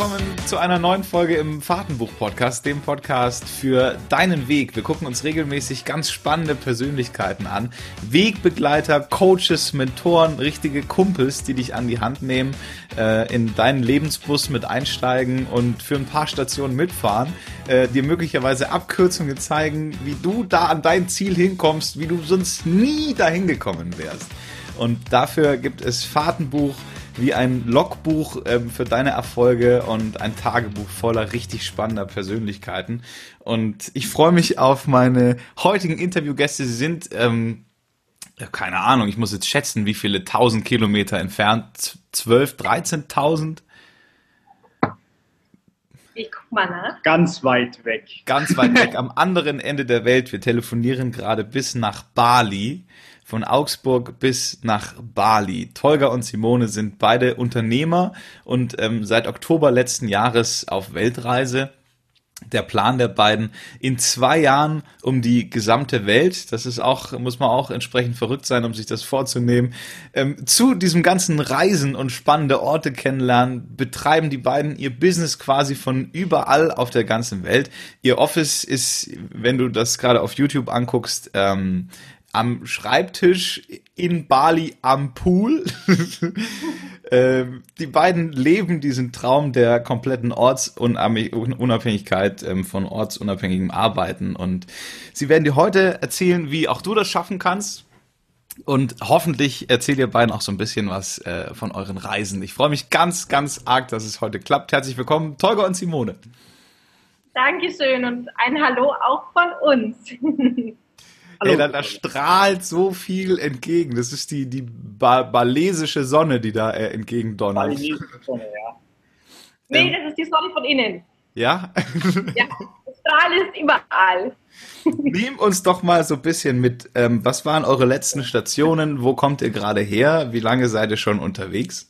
willkommen zu einer neuen Folge im Fahrtenbuch-Podcast, dem Podcast für deinen Weg. Wir gucken uns regelmäßig ganz spannende Persönlichkeiten an. Wegbegleiter, Coaches, Mentoren, richtige Kumpels, die dich an die Hand nehmen, äh, in deinen Lebensbus mit einsteigen und für ein paar Stationen mitfahren, äh, dir möglicherweise Abkürzungen zeigen, wie du da an dein Ziel hinkommst, wie du sonst nie dahin gekommen wärst. Und dafür gibt es Fahrtenbuch wie ein Logbuch ähm, für deine Erfolge und ein Tagebuch voller richtig spannender Persönlichkeiten. Und ich freue mich auf meine heutigen Interviewgäste. Sie sind, ähm, ja, keine Ahnung, ich muss jetzt schätzen, wie viele tausend Kilometer entfernt. Zwölf, dreizehntausend? Ich guck mal nach. Ganz weit weg. Ganz weit weg, am anderen Ende der Welt. Wir telefonieren gerade bis nach Bali von Augsburg bis nach Bali. Tolga und Simone sind beide Unternehmer und ähm, seit Oktober letzten Jahres auf Weltreise. Der Plan der beiden in zwei Jahren um die gesamte Welt. Das ist auch, muss man auch entsprechend verrückt sein, um sich das vorzunehmen. Ähm, zu diesem ganzen Reisen und spannende Orte kennenlernen, betreiben die beiden ihr Business quasi von überall auf der ganzen Welt. Ihr Office ist, wenn du das gerade auf YouTube anguckst, ähm, am Schreibtisch in Bali am Pool. ähm, die beiden leben diesen Traum der kompletten Ortsunabhängigkeit ähm, von ortsunabhängigem Arbeiten und sie werden dir heute erzählen, wie auch du das schaffen kannst. Und hoffentlich erzählt ihr beiden auch so ein bisschen was äh, von euren Reisen. Ich freue mich ganz, ganz arg, dass es heute klappt. Herzlich willkommen, Tolga und Simone. Dankeschön und ein Hallo auch von uns. Ey, da, da, strahlt so viel entgegen. Das ist die, die ba balesische Sonne, die da äh, entgegendonnert. Balesische Sonne, ja. Nee, ähm, das ist die Sonne von innen. Ja? ja, Strahl ist überall. Nimm uns doch mal so ein bisschen mit. Ähm, was waren eure letzten Stationen? Wo kommt ihr gerade her? Wie lange seid ihr schon unterwegs?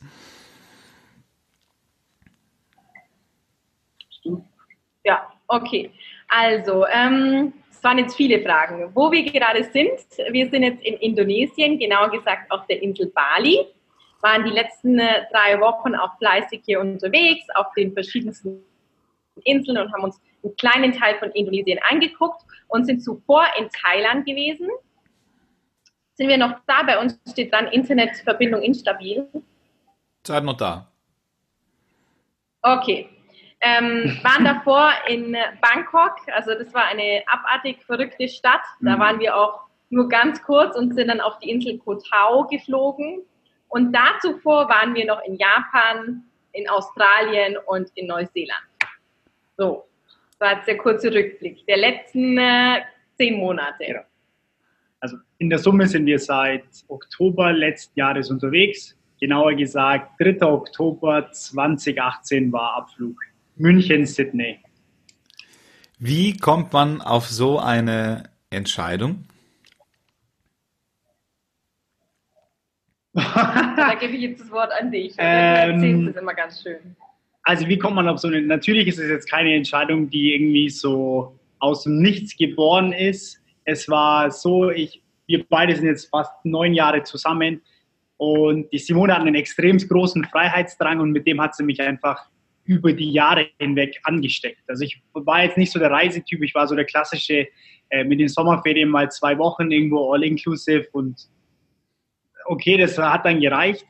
Ja, okay. Also, ähm, es waren jetzt viele Fragen. Wo wir gerade sind, wir sind jetzt in Indonesien, genauer gesagt auf der Insel Bali, waren die letzten äh, drei Wochen auch fleißig hier unterwegs auf den verschiedensten Inseln und haben uns einen kleinen Teil von Indonesien angeguckt und sind zuvor in Thailand gewesen. Sind wir noch da? Bei uns steht dran, Internetverbindung instabil. Seid noch da. Okay, ähm, waren davor in Bangkok, also das war eine abartig verrückte Stadt. Da mhm. waren wir auch nur ganz kurz und sind dann auf die Insel Koh Tao geflogen. Und da zuvor waren wir noch in Japan, in Australien und in Neuseeland. So, das war jetzt der kurze Rückblick der letzten äh, zehn Monate. Ja. Also in der Summe sind wir seit Oktober letzten Jahres unterwegs. Genauer gesagt, 3. Oktober 2018 war Abflug. München, Sydney. Wie kommt man auf so eine Entscheidung? da gebe ich jetzt das Wort an dich. Ähm, du erzählst es immer ganz schön. Also wie kommt man auf so eine, natürlich ist es jetzt keine Entscheidung, die irgendwie so aus dem Nichts geboren ist. Es war so, ich, wir beide sind jetzt fast neun Jahre zusammen und die Simone hat einen extrem großen Freiheitsdrang und mit dem hat sie mich einfach über die Jahre hinweg angesteckt. Also ich war jetzt nicht so der Reisetyp, ich war so der klassische äh, mit den Sommerferien mal zwei Wochen irgendwo all-inclusive und okay, das hat dann gereicht.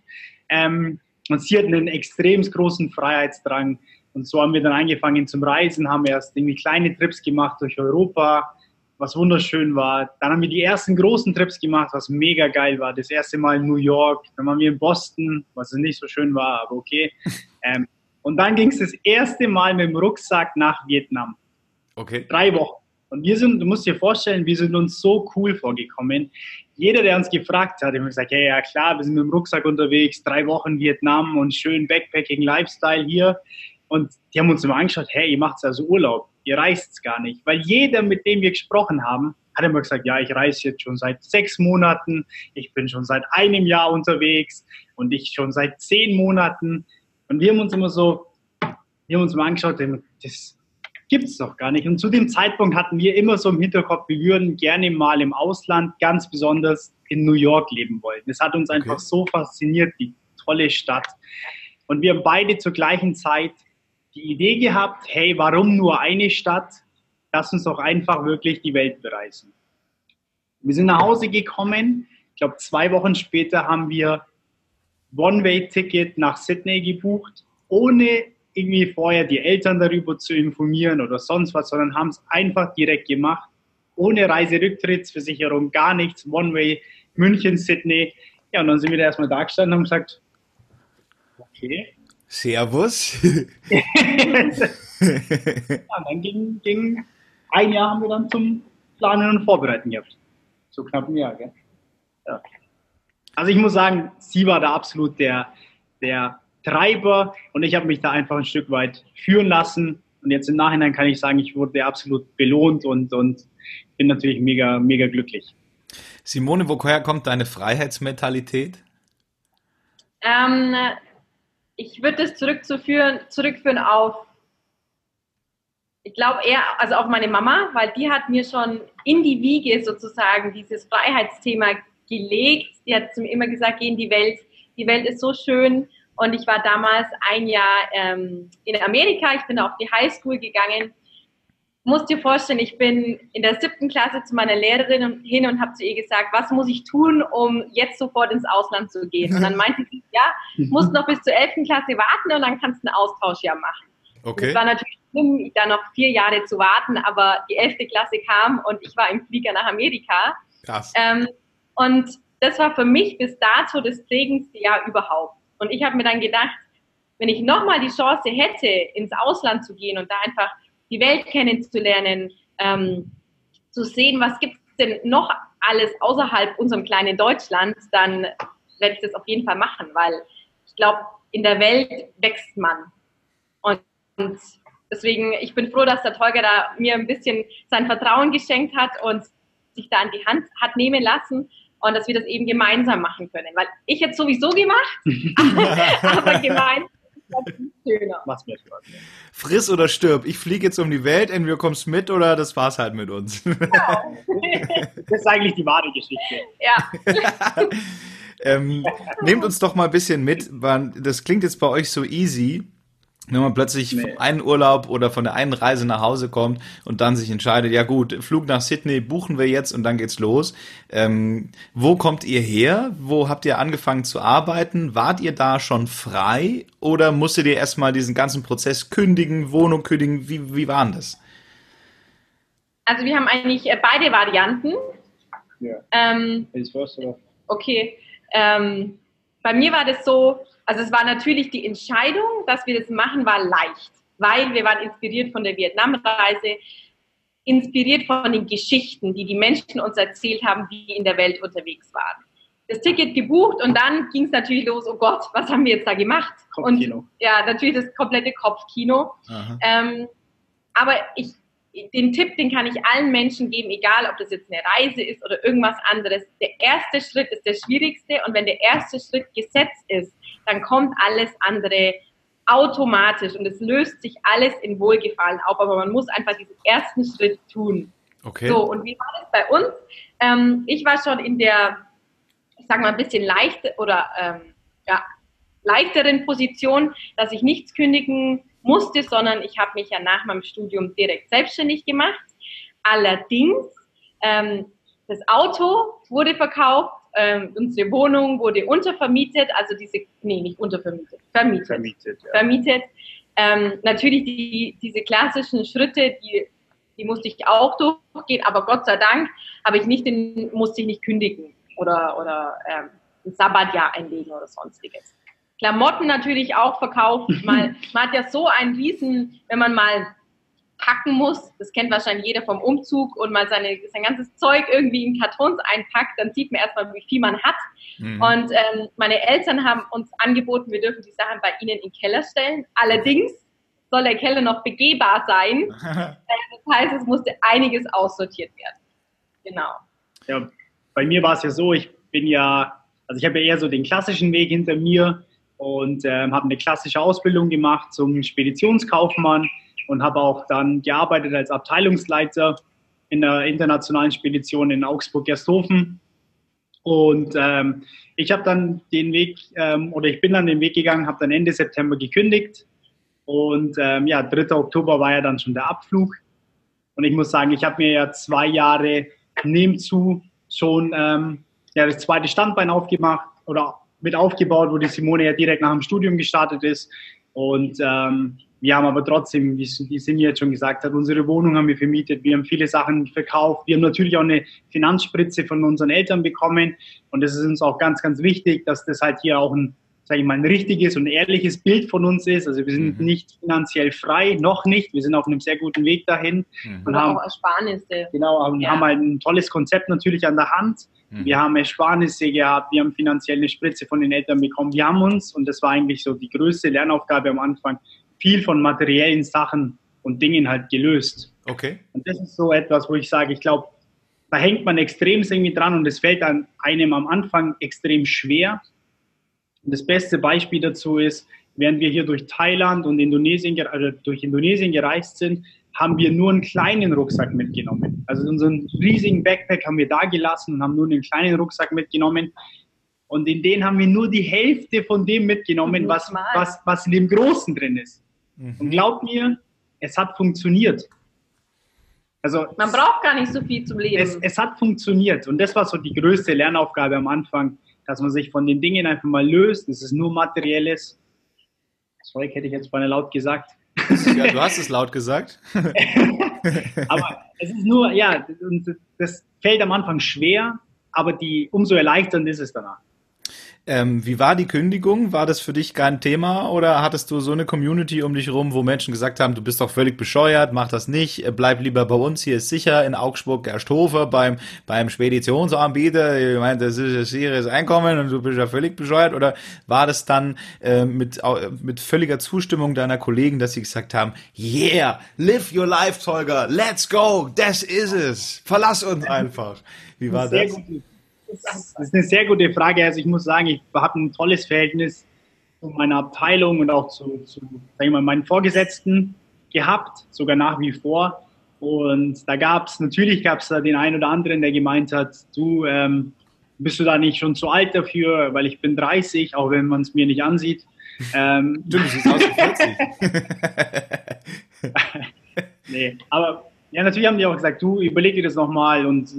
Ähm, und sie hat einen extrem großen Freiheitsdrang. Und so haben wir dann angefangen zum Reisen, haben erst irgendwie kleine Trips gemacht durch Europa, was wunderschön war. Dann haben wir die ersten großen Trips gemacht, was mega geil war. Das erste Mal in New York, dann waren wir in Boston, was nicht so schön war, aber okay. Ähm, und dann ging es das erste Mal mit dem Rucksack nach Vietnam. Okay. Drei Wochen. Und wir sind, du musst dir vorstellen, wir sind uns so cool vorgekommen. Jeder, der uns gefragt hat, hat gesagt, hey, ja klar, wir sind mit dem Rucksack unterwegs, drei Wochen Vietnam und schön Backpacking-Lifestyle hier. Und die haben uns immer angeschaut, hey, ihr macht also Urlaub, ihr reist gar nicht. Weil jeder, mit dem wir gesprochen haben, hat immer gesagt, ja, ich reise jetzt schon seit sechs Monaten, ich bin schon seit einem Jahr unterwegs und ich schon seit zehn Monaten. Und wir haben uns immer so, wir haben uns mal angeschaut, das gibt es doch gar nicht. Und zu dem Zeitpunkt hatten wir immer so im Hinterkopf, wir würden gerne mal im Ausland, ganz besonders in New York leben wollen. Das hat uns okay. einfach so fasziniert, die tolle Stadt. Und wir haben beide zur gleichen Zeit die Idee gehabt, hey, warum nur eine Stadt? Lass uns doch einfach wirklich die Welt bereisen. Wir sind nach Hause gekommen. Ich glaube, zwei Wochen später haben wir One-Way-Ticket nach Sydney gebucht, ohne irgendwie vorher die Eltern darüber zu informieren oder sonst was, sondern haben es einfach direkt gemacht, ohne Reiserücktrittsversicherung, gar nichts, One-Way, München, Sydney. Ja, und dann sind wir da erstmal da gestanden und haben gesagt, okay, Servus. ja, dann ging, ging ein Jahr haben wir dann zum Planen und Vorbereiten gehabt. So knapp ein Jahr, gell? Ja. Also ich muss sagen, sie war da absolut der, der Treiber und ich habe mich da einfach ein Stück weit führen lassen. Und jetzt im Nachhinein kann ich sagen, ich wurde absolut belohnt und, und bin natürlich mega, mega glücklich. Simone, woher kommt deine Freiheitsmentalität? Ähm, ich würde das zurückzuführen, zurückführen auf, ich glaube eher, also auf meine Mama, weil die hat mir schon in die Wiege sozusagen dieses Freiheitsthema gelegt. Die hat zu mir immer gesagt, geh in die Welt, die Welt ist so schön. Und ich war damals ein Jahr ähm, in Amerika, ich bin auf die Highschool gegangen musst dir vorstellen, ich bin in der siebten Klasse zu meiner Lehrerin hin und habe zu ihr gesagt, was muss ich tun, um jetzt sofort ins Ausland zu gehen? Und dann meinte sie, ja, musst noch bis zur elften Klasse warten und dann kannst du ein Austauschjahr machen. Okay. Es war natürlich schlimm, da noch vier Jahre zu warten, aber die elfte Klasse kam und ich war im Flieger nach Amerika. Krass. Ähm, und das war für mich bis dato das prägendste Jahr überhaupt. Und ich habe mir dann gedacht, wenn ich nochmal die Chance hätte, ins Ausland zu gehen und da einfach die Welt kennenzulernen, ähm, zu sehen, was gibt es denn noch alles außerhalb unserem kleinen Deutschland, dann werde ich das auf jeden Fall machen, weil ich glaube, in der Welt wächst man. Und, und deswegen, ich bin froh, dass der Tolga da mir ein bisschen sein Vertrauen geschenkt hat und sich da an die Hand hat nehmen lassen und dass wir das eben gemeinsam machen können. Weil ich jetzt sowieso gemacht, aber gemeinsam schöner. Mach's mir Spaß. Friss oder stirb. Ich fliege jetzt um die Welt, entweder kommst mit oder das war's halt mit uns. Genau. das ist eigentlich die wahre Geschichte. Ja. ähm, nehmt uns doch mal ein bisschen mit. Das klingt jetzt bei euch so easy wenn man plötzlich nee. vom einen Urlaub oder von der einen Reise nach Hause kommt und dann sich entscheidet, ja gut, Flug nach Sydney buchen wir jetzt und dann geht's los. Ähm, wo kommt ihr her? Wo habt ihr angefangen zu arbeiten? Wart ihr da schon frei oder musstet ihr erstmal diesen ganzen Prozess kündigen, Wohnung kündigen? Wie, wie waren das? Also wir haben eigentlich äh, beide Varianten. Ja. Ähm? Okay. Ähm, bei mir war das so, also es war natürlich die Entscheidung, dass wir das machen, war leicht, weil wir waren inspiriert von der Vietnamreise, inspiriert von den Geschichten, die die Menschen uns erzählt haben, die in der Welt unterwegs waren. Das Ticket gebucht und dann ging es natürlich los, oh Gott, was haben wir jetzt da gemacht? Kopfkino. Und ja, natürlich das komplette Kopfkino. Ähm, aber ich, den Tipp, den kann ich allen Menschen geben, egal ob das jetzt eine Reise ist oder irgendwas anderes. Der erste Schritt ist der schwierigste und wenn der erste Schritt gesetzt ist, dann kommt alles andere automatisch und es löst sich alles in Wohlgefallen auf, aber man muss einfach diesen ersten Schritt tun. Okay. So, und wie war das bei uns? Ähm, ich war schon in der, ich sage mal, ein bisschen leichte oder ähm, ja, leichteren Position, dass ich nichts kündigen musste, sondern ich habe mich ja nach meinem Studium direkt selbstständig gemacht. Allerdings, ähm, das Auto wurde verkauft, ähm, unsere Wohnung wurde untervermietet, also diese, nee, nicht untervermietet, vermietet. Vermietet. Ja. vermietet. Ähm, natürlich die, diese klassischen Schritte, die, die musste ich auch durchgehen, aber Gott sei Dank habe ich nicht den, musste ich nicht kündigen oder, oder ähm, ein Sabbatjahr einlegen oder sonstiges. Klamotten natürlich auch verkauft. Mal, man hat ja so einen riesen, wenn man mal packen muss, das kennt wahrscheinlich jeder vom Umzug und mal seine, sein ganzes Zeug irgendwie in Kartons einpackt, dann sieht man erstmal, wie viel man hat. Mhm. Und ähm, meine Eltern haben uns angeboten, wir dürfen die Sachen bei ihnen in den Keller stellen. Allerdings soll der Keller noch begehbar sein. Äh, das heißt, es musste einiges aussortiert werden. Genau. Ja, bei mir war es ja so, ich bin ja, also ich habe ja eher so den klassischen Weg hinter mir und ähm, habe eine klassische Ausbildung gemacht zum Speditionskaufmann und habe auch dann gearbeitet als Abteilungsleiter in der internationalen Spedition in Augsburg-Gersthofen. Und ähm, ich habe dann den Weg, ähm, oder ich bin dann den Weg gegangen, habe dann Ende September gekündigt Und ähm, ja, 3. Oktober war ja dann schon der Abflug. Und ich muss sagen, ich habe mir ja zwei Jahre nebenzu schon ähm, ja, das zweite Standbein aufgemacht oder mit aufgebaut, wo die Simone ja direkt nach dem Studium gestartet ist. Und ähm, wir haben aber trotzdem, wie die Sinja jetzt schon gesagt hat, unsere Wohnung haben wir vermietet, wir haben viele Sachen verkauft, wir haben natürlich auch eine Finanzspritze von unseren Eltern bekommen und das ist uns auch ganz, ganz wichtig, dass das halt hier auch ein, sage ich mal, ein richtiges und ehrliches Bild von uns ist. Also wir sind mhm. nicht finanziell frei, noch nicht, wir sind auf einem sehr guten Weg dahin. Mhm. Und haben auch Ersparnisse. Genau, und ja. haben halt ein tolles Konzept natürlich an der Hand. Mhm. Wir haben Ersparnisse gehabt, wir haben finanziell eine Spritze von den Eltern bekommen. Wir haben uns, und das war eigentlich so die größte Lernaufgabe am Anfang, viel von materiellen Sachen und Dingen halt gelöst. Okay. Und das ist so etwas, wo ich sage, ich glaube, da hängt man extrem irgendwie dran und es fällt einem am Anfang extrem schwer. Und das beste Beispiel dazu ist, während wir hier durch Thailand und Indonesien, also durch Indonesien gereist sind, haben wir nur einen kleinen Rucksack mitgenommen. Also unseren riesigen Backpack haben wir da gelassen und haben nur einen kleinen Rucksack mitgenommen. Und in den haben wir nur die Hälfte von dem mitgenommen, was, was, was in dem Großen drin ist. Mhm. Und glaub mir, es hat funktioniert. Also man braucht gar nicht so viel zum Leben. Es, es, hat funktioniert und das war so die größte Lernaufgabe am Anfang, dass man sich von den Dingen einfach mal löst. Es ist nur materielles. Zeug hätte ich jetzt mal laut gesagt. Ja, du hast es laut gesagt. aber es ist nur, ja, das fällt am Anfang schwer, aber die, umso erleichternd ist es danach. Ähm, wie war die Kündigung? War das für dich kein Thema oder hattest du so eine Community um dich rum, wo Menschen gesagt haben, du bist doch völlig bescheuert, mach das nicht, äh, bleib lieber bei uns, hier ist sicher in Augsburg Gersthofer beim, beim Speditionsanbieter, ich meine, das ist ein sicheres Einkommen und du bist ja völlig bescheuert oder war das dann äh, mit, mit völliger Zustimmung deiner Kollegen, dass sie gesagt haben, yeah, live your life, Tolga, let's go, das ist es, verlass uns einfach. Wie war das? Gut. Das ist eine sehr gute Frage. Also ich muss sagen, ich habe ein tolles Verhältnis zu meiner Abteilung und auch zu, zu sag ich mal, meinen Vorgesetzten gehabt, sogar nach wie vor. Und da gab es, natürlich gab es da den einen oder anderen, der gemeint hat, du, ähm, bist du da nicht schon zu alt dafür, weil ich bin 30, auch wenn man es mir nicht ansieht. Ähm, du siehst aus wie 40. nee, aber ja, natürlich haben die auch gesagt, du überleg dir das nochmal und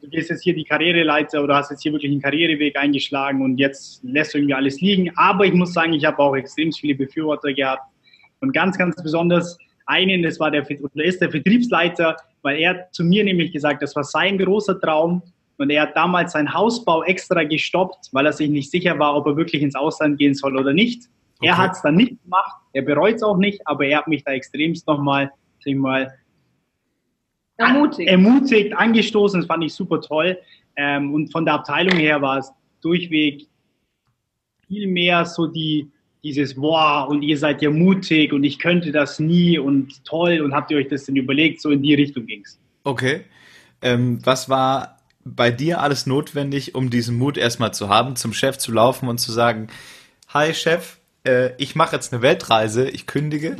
du gehst jetzt hier die Karriereleiter oder hast jetzt hier wirklich einen Karriereweg eingeschlagen und jetzt lässt du irgendwie alles liegen. Aber ich muss sagen, ich habe auch extrem viele Befürworter gehabt und ganz, ganz besonders einen, das war der, oder ist der Vertriebsleiter, weil er zu mir nämlich gesagt, das war sein großer Traum und er hat damals seinen Hausbau extra gestoppt, weil er sich nicht sicher war, ob er wirklich ins Ausland gehen soll oder nicht. Okay. Er hat es dann nicht gemacht, er bereut es auch nicht, aber er hat mich da extremst nochmal, sag ich mal, ermutigt. ermutigt, angestoßen. Das fand ich super toll. Ähm, und von der Abteilung her war es durchweg viel mehr so die, dieses Wow und ihr seid ja mutig und ich könnte das nie und toll und habt ihr euch das denn überlegt? So in die Richtung ging es. Okay. Ähm, was war bei dir alles notwendig, um diesen Mut erstmal zu haben, zum Chef zu laufen und zu sagen, hi Chef, äh, ich mache jetzt eine Weltreise, ich kündige?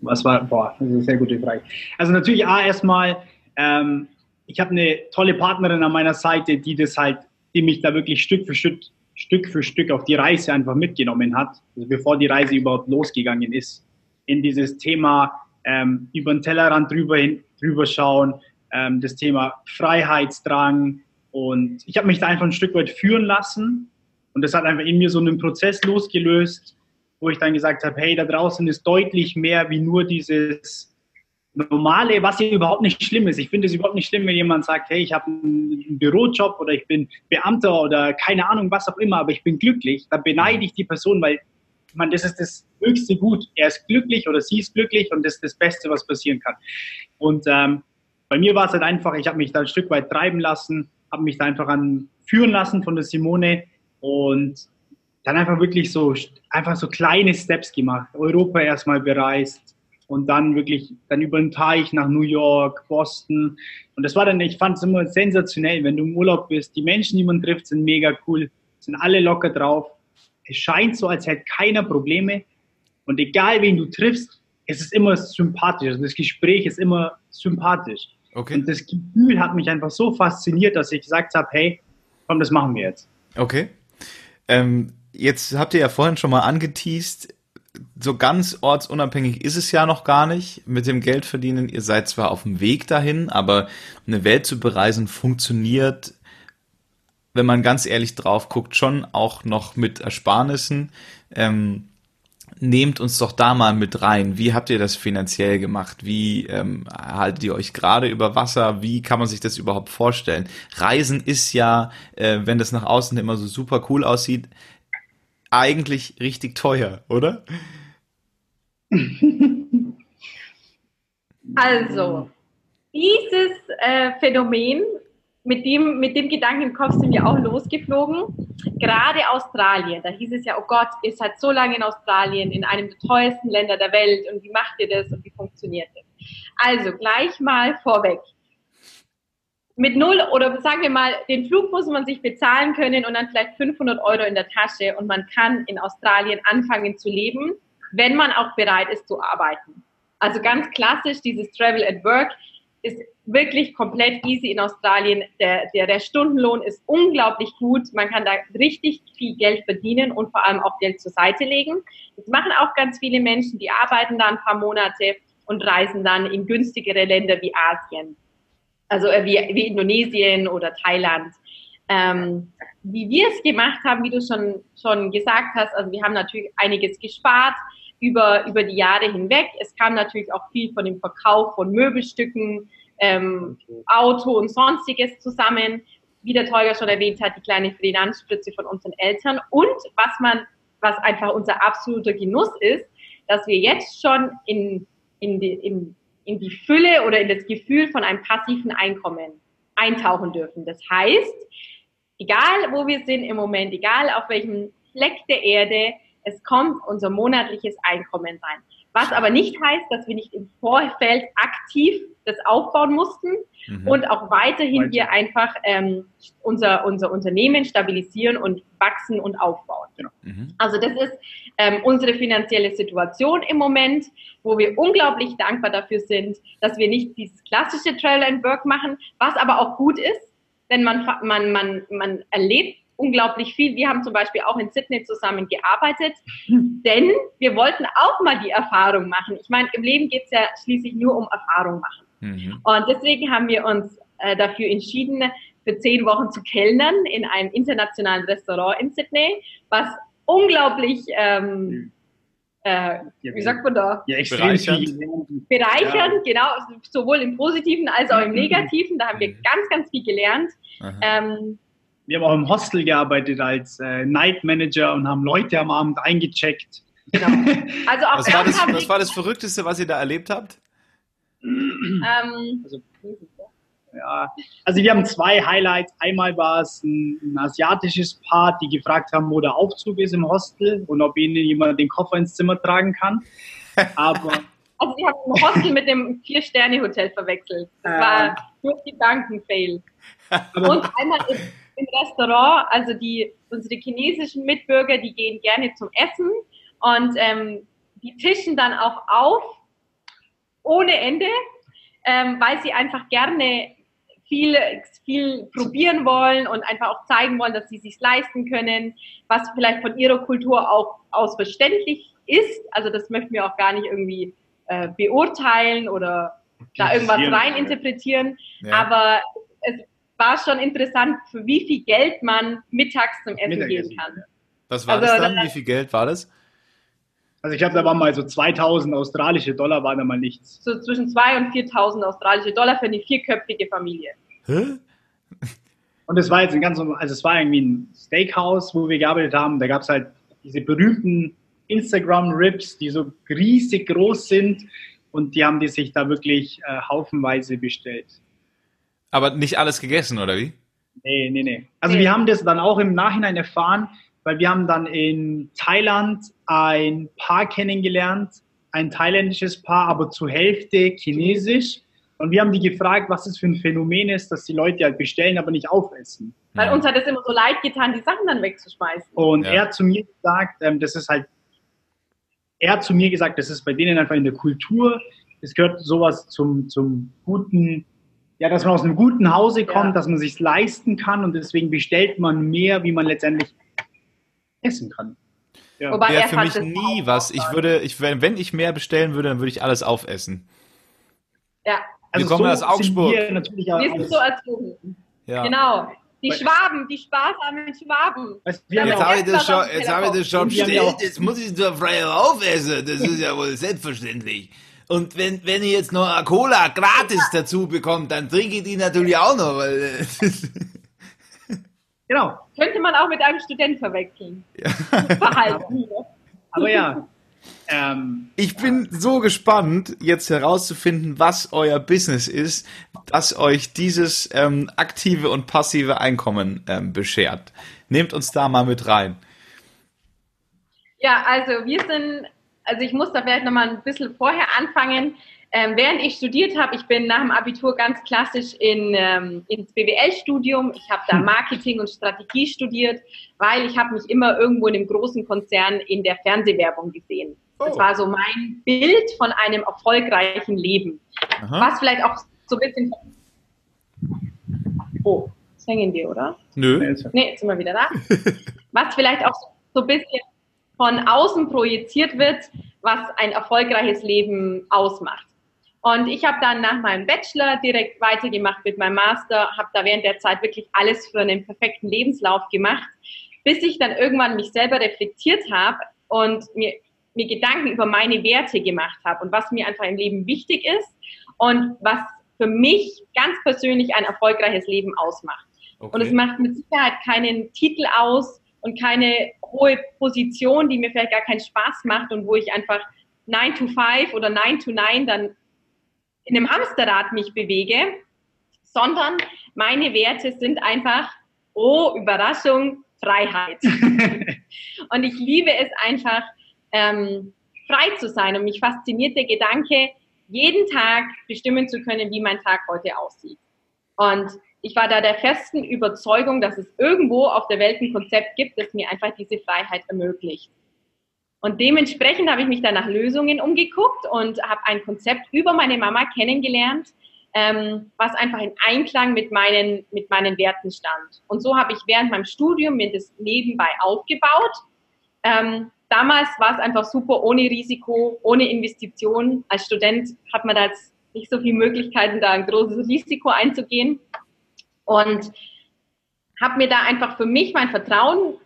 Was war, boah, das ist eine sehr gute Frage. Also natürlich A, erstmal, ähm, ich habe eine tolle Partnerin an meiner Seite, die das halt, die mich da wirklich Stück für Stück, Stück für Stück auf die Reise einfach mitgenommen hat, also bevor die Reise überhaupt losgegangen ist, in dieses Thema ähm, über den Tellerrand drüber, hin, drüber schauen, ähm, das Thema Freiheitsdrang. Und ich habe mich da einfach ein Stück weit führen lassen. Und das hat einfach in mir so einen Prozess losgelöst, wo ich dann gesagt habe, hey, da draußen ist deutlich mehr wie nur dieses Normale, was ja überhaupt nicht schlimm ist. Ich finde es überhaupt nicht schlimm, wenn jemand sagt, hey, ich habe einen Bürojob oder ich bin Beamter oder keine Ahnung, was auch immer, aber ich bin glücklich. Da beneide ich die Person, weil man, das ist das höchste Gut. Er ist glücklich oder sie ist glücklich und das ist das Beste, was passieren kann. Und ähm, bei mir war es halt einfach, ich habe mich da ein Stück weit treiben lassen, habe mich da einfach an führen lassen von der Simone und dann einfach wirklich so, einfach so kleine Steps gemacht. Europa erstmal bereist und dann wirklich, dann über den Teich nach New York, Boston. Und das war dann, ich fand es immer sensationell, wenn du im Urlaub bist. Die Menschen, die man trifft, sind mega cool, sind alle locker drauf. Es scheint so, als hätte keiner Probleme. Und egal wen du triffst, es ist immer sympathisch. Also das Gespräch ist immer sympathisch. Okay. Und das Gefühl hat mich einfach so fasziniert, dass ich gesagt habe, hey, komm, das machen wir jetzt. Okay. Ähm, Jetzt habt ihr ja vorhin schon mal angeteased, so ganz ortsunabhängig ist es ja noch gar nicht mit dem Geldverdienen. Ihr seid zwar auf dem Weg dahin, aber eine Welt zu bereisen funktioniert, wenn man ganz ehrlich drauf guckt, schon auch noch mit Ersparnissen. Ähm, nehmt uns doch da mal mit rein. Wie habt ihr das finanziell gemacht? Wie ähm, haltet ihr euch gerade über Wasser? Wie kann man sich das überhaupt vorstellen? Reisen ist ja, äh, wenn das nach außen immer so super cool aussieht, eigentlich richtig teuer, oder? Also, dieses äh, Phänomen, mit dem, mit dem Gedanken im Kopf sind wir auch losgeflogen. Gerade Australien, da hieß es ja, oh Gott, ihr seid so lange in Australien, in einem der teuersten Länder der Welt und wie macht ihr das und wie funktioniert das? Also, gleich mal vorweg mit null oder sagen wir mal, den Flug muss man sich bezahlen können und dann vielleicht 500 Euro in der Tasche und man kann in Australien anfangen zu leben, wenn man auch bereit ist zu arbeiten. Also ganz klassisch, dieses Travel at Work ist wirklich komplett easy in Australien. Der, der, der Stundenlohn ist unglaublich gut. Man kann da richtig viel Geld verdienen und vor allem auch Geld zur Seite legen. Das machen auch ganz viele Menschen, die arbeiten da ein paar Monate und reisen dann in günstigere Länder wie Asien also äh, wie, wie Indonesien oder Thailand. Ähm, wie wir es gemacht haben, wie du schon, schon gesagt hast, also wir haben natürlich einiges gespart über, über die Jahre hinweg. Es kam natürlich auch viel von dem Verkauf von Möbelstücken, ähm, Auto und sonstiges zusammen. Wie der Teuger schon erwähnt hat, die kleine Finanzspritze von unseren Eltern. Und was man, was einfach unser absoluter Genuss ist, dass wir jetzt schon in, in, in in die Fülle oder in das Gefühl von einem passiven Einkommen eintauchen dürfen. Das heißt, egal wo wir sind im Moment, egal auf welchem Fleck der Erde, es kommt unser monatliches Einkommen rein. Was aber nicht heißt, dass wir nicht im Vorfeld aktiv das aufbauen mussten mhm. und auch weiterhin wir einfach ähm, unser, unser Unternehmen stabilisieren und wachsen und aufbauen. Genau. Mhm. Also das ist ähm, unsere finanzielle Situation im Moment, wo wir unglaublich dankbar dafür sind, dass wir nicht dieses klassische Trail and Work machen, was aber auch gut ist, denn man, man, man, man erlebt unglaublich viel. Wir haben zum Beispiel auch in Sydney zusammen gearbeitet, denn wir wollten auch mal die Erfahrung machen. Ich meine, im Leben geht es ja schließlich nur um Erfahrung machen. Mhm. Und deswegen haben wir uns äh, dafür entschieden, für zehn Wochen zu kellnern in einem internationalen Restaurant in Sydney, was unglaublich, ähm, äh, wie sagt man da? Ja, extrem bereichernd. Bereichernd, ja. genau, sowohl im Positiven als auch im mhm. Negativen. Da haben wir mhm. ganz, ganz viel gelernt. Ähm, wir haben auch im Hostel gearbeitet als äh, Night Manager und haben Leute am Abend eingecheckt. Genau. Also auch was, war das, was war das Verrückteste, was ihr da erlebt habt? Ähm, also, ja, also wir haben zwei Highlights. Einmal war es ein, ein, asiatisches Paar, die gefragt haben, wo der Aufzug ist im Hostel und ob ihnen jemand den Koffer ins Zimmer tragen kann. Aber also die haben ein Hostel mit dem Vier-Sterne-Hotel verwechselt. Das äh, war durch die Banken-Fail. Und einmal im, im, Restaurant, also die unsere chinesischen Mitbürger, die gehen gerne zum Essen und ähm, die tischen dann auch auf ohne Ende, ähm, weil sie einfach gerne viel, viel probieren wollen und einfach auch zeigen wollen, dass sie sich leisten können, was vielleicht von ihrer Kultur auch aus verständlich ist. Also das möchten wir auch gar nicht irgendwie äh, beurteilen oder da irgendwas reininterpretieren. Ja. Aber es war schon interessant, für wie viel Geld man mittags zum Essen Mittagessen. gehen kann. Was war also, das dann? Wie viel Geld war das? Also ich glaube, da waren mal so 2000 australische Dollar, war da mal nichts. So zwischen 2.000 und 4.000 australische Dollar für eine vierköpfige Familie. Hä? Und es war jetzt ein ganz, also es war irgendwie ein Steakhouse, wo wir gearbeitet haben. Da gab es halt diese berühmten Instagram-Rips, die so riesig groß sind und die haben die sich da wirklich äh, haufenweise bestellt. Aber nicht alles gegessen, oder wie? Nee, nee, nee. Also nee. wir haben das dann auch im Nachhinein erfahren, weil wir haben dann in Thailand ein Paar kennengelernt, ein thailändisches Paar, aber zur Hälfte chinesisch. Und wir haben die gefragt, was es für ein Phänomen ist, dass die Leute halt bestellen, aber nicht aufessen. Weil uns hat es immer so leid getan, die Sachen dann wegzuschmeißen. Und ja. er hat zu mir gesagt, ähm, das ist halt, er hat zu mir gesagt, das ist bei denen einfach in der Kultur, es gehört sowas zum, zum guten, ja, dass man aus einem guten Hause kommt, ja. dass man sich leisten kann und deswegen bestellt man mehr, wie man letztendlich essen kann. Ja. Wobei Wäre für mich nie was. Ich würde, ich, wenn, wenn ich mehr bestellen würde, dann würde ich alles aufessen. Ja. Also wir kommen so aus Augsburg. Wir, natürlich wir sind so erzogen. Ja. Genau. Die Schwaben, die spaßarmen Schwaben. Weißt, jetzt habe ich das schon, jetzt habe ich das schon bestellt, jetzt muss ich es doch frei aufessen. Das ist ja wohl selbstverständlich. Und wenn, wenn ich jetzt noch eine Cola gratis dazu bekomme, dann trinke ich die natürlich auch noch, weil. Genau. Könnte man auch mit einem Student verwechseln. Ja. Verhalten. Aber ja. Ähm, ich bin so gespannt, jetzt herauszufinden, was euer Business ist, das euch dieses ähm, aktive und passive Einkommen ähm, beschert. Nehmt uns da mal mit rein. Ja, also wir sind also ich muss da vielleicht nochmal ein bisschen vorher anfangen. Ähm, während ich studiert habe, ich bin nach dem Abitur ganz klassisch in, ähm, ins BWL-Studium. Ich habe da hm. Marketing und Strategie studiert, weil ich habe mich immer irgendwo in einem großen Konzern in der Fernsehwerbung gesehen. Oh. Das war so mein Bild von einem erfolgreichen Leben. Aha. Was vielleicht auch so ein bisschen... Oh, jetzt hängen wir, oder? Nö. Nee, jetzt sind wir wieder da. Was vielleicht auch so ein bisschen von außen projiziert wird, was ein erfolgreiches Leben ausmacht. Und ich habe dann nach meinem Bachelor direkt weitergemacht mit meinem Master, habe da während der Zeit wirklich alles für einen perfekten Lebenslauf gemacht, bis ich dann irgendwann mich selber reflektiert habe und mir, mir Gedanken über meine Werte gemacht habe und was mir einfach im Leben wichtig ist und was für mich ganz persönlich ein erfolgreiches Leben ausmacht. Okay. Und es macht mit Sicherheit keinen Titel aus, und keine hohe Position, die mir vielleicht gar keinen Spaß macht und wo ich einfach 9 to 5 oder 9 to 9 dann in einem Hamsterrad mich bewege, sondern meine Werte sind einfach, oh, Überraschung, Freiheit. und ich liebe es einfach, ähm, frei zu sein. Und mich fasziniert der Gedanke, jeden Tag bestimmen zu können, wie mein Tag heute aussieht. Und ich war da der festen Überzeugung, dass es irgendwo auf der Welt ein Konzept gibt, das mir einfach diese Freiheit ermöglicht. Und dementsprechend habe ich mich dann nach Lösungen umgeguckt und habe ein Konzept über meine Mama kennengelernt, ähm, was einfach in Einklang mit meinen, mit meinen Werten stand. Und so habe ich während meinem Studium mir das nebenbei aufgebaut. Ähm, damals war es einfach super ohne Risiko, ohne Investition. Als Student hat man da jetzt nicht so viele Möglichkeiten, da ein großes Risiko einzugehen. Und habe mir da einfach für mich mein Vertrauen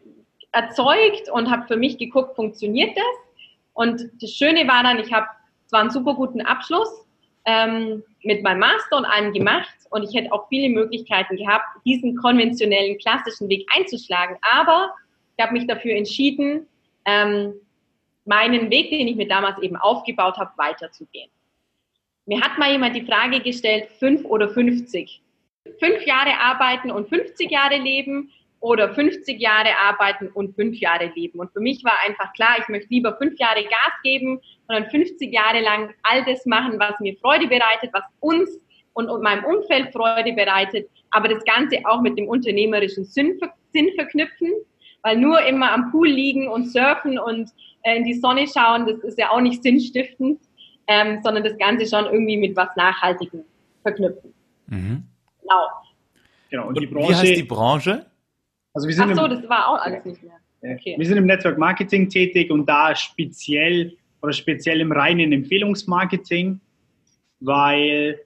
erzeugt und habe für mich geguckt, funktioniert das? Und das Schöne war dann, ich habe zwar einen super guten Abschluss ähm, mit meinem Master und allem gemacht und ich hätte auch viele Möglichkeiten gehabt, diesen konventionellen, klassischen Weg einzuschlagen, aber ich habe mich dafür entschieden, ähm, meinen Weg, den ich mir damals eben aufgebaut habe, weiterzugehen. Mir hat mal jemand die Frage gestellt, fünf oder 50 fünf Jahre arbeiten und 50 Jahre leben oder 50 Jahre arbeiten und fünf Jahre leben. Und für mich war einfach klar, ich möchte lieber fünf Jahre Gas geben und dann 50 Jahre lang all das machen, was mir Freude bereitet, was uns und, und meinem Umfeld Freude bereitet, aber das Ganze auch mit dem unternehmerischen Sinn, Sinn verknüpfen, weil nur immer am Pool liegen und surfen und äh, in die Sonne schauen, das ist ja auch nicht sinnstiftend, ähm, sondern das Ganze schon irgendwie mit was Nachhaltigem verknüpfen. Mhm. Genau. Genau. Und, die Branche, wie heißt die Branche? Also wir sind Ach so, im, das war auch alles nicht mehr. Okay. Wir sind im Network Marketing tätig und da speziell oder speziell im reinen Empfehlungsmarketing, weil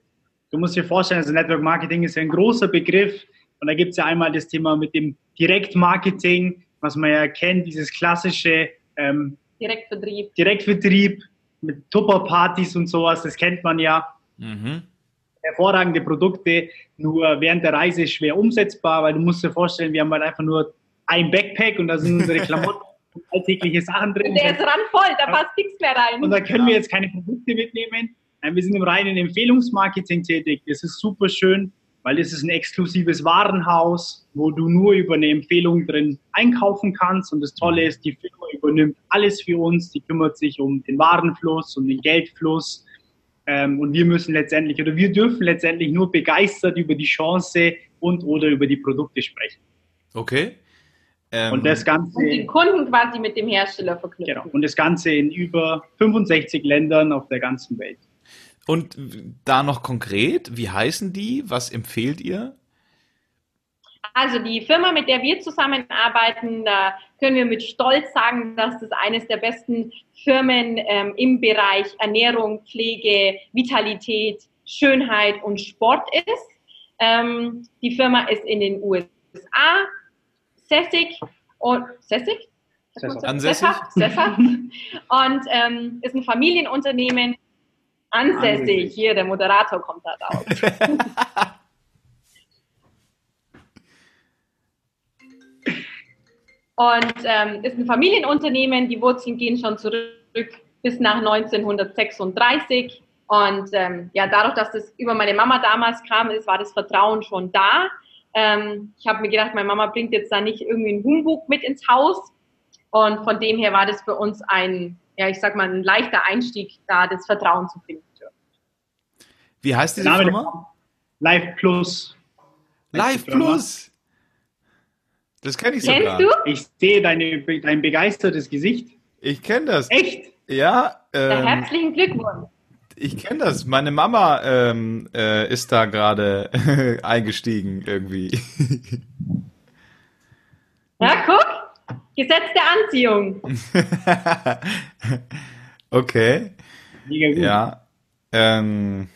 du musst dir vorstellen, also Network Marketing ist ein großer Begriff und da gibt es ja einmal das Thema mit dem Direktmarketing, was man ja kennt, dieses klassische ähm, Direktvertrieb. Direktvertrieb mit Tupperpartys und sowas, das kennt man ja. Mhm hervorragende Produkte, nur während der Reise schwer umsetzbar, weil du musst dir vorstellen, wir haben halt einfach nur ein Backpack und da sind unsere Klamotten und alltägliche Sachen drin. Und der ist randvoll, da passt nichts mehr rein. Und da können wir jetzt keine Produkte mitnehmen. Wir sind im reinen Empfehlungsmarketing tätig. Das ist super schön, weil das ist ein exklusives Warenhaus, wo du nur über eine Empfehlung drin einkaufen kannst. Und das Tolle ist, die Firma übernimmt alles für uns. Die kümmert sich um den Warenfluss, um den Geldfluss, ähm, und wir müssen letztendlich oder wir dürfen letztendlich nur begeistert über die Chance und oder über die Produkte sprechen. Okay. Ähm, und das Ganze. Und die Kunden quasi mit dem Hersteller verknüpfen. Genau. Und das Ganze in über 65 Ländern auf der ganzen Welt. Und da noch konkret, wie heißen die? Was empfehlt ihr? Also die Firma, mit der wir zusammenarbeiten, da können wir mit Stolz sagen, dass das eines der besten Firmen ähm, im Bereich Ernährung, Pflege, Vitalität, Schönheit und Sport ist. Ähm, die Firma ist in den USA, sässig und sässig? Ansässig. Sesshaft. Und ähm, ist ein Familienunternehmen. Ansässig. Hier, der Moderator kommt da raus. Und ähm, ist ein Familienunternehmen, die Wurzeln gehen schon zurück bis nach 1936. Und ähm, ja, dadurch, dass das über meine Mama damals kam, ist, war das Vertrauen schon da. Ähm, ich habe mir gedacht, meine Mama bringt jetzt da nicht irgendwie einen Humbug mit ins Haus. Und von dem her war das für uns ein, ja, ich sag mal, ein leichter Einstieg, da das Vertrauen zu finden. Wie heißt diese Firma? Live Plus. Live Plus. Das kenne ich Kennst sogar. du? Ich sehe deine, dein begeistertes Gesicht. Ich kenne das. Echt? Ja. Ähm, herzlichen Glückwunsch. ich kenne das. Meine Mama ähm, äh, ist da gerade eingestiegen irgendwie. Ja, guck. Gesetz der Anziehung. okay. Mega gut. Ja. Ähm,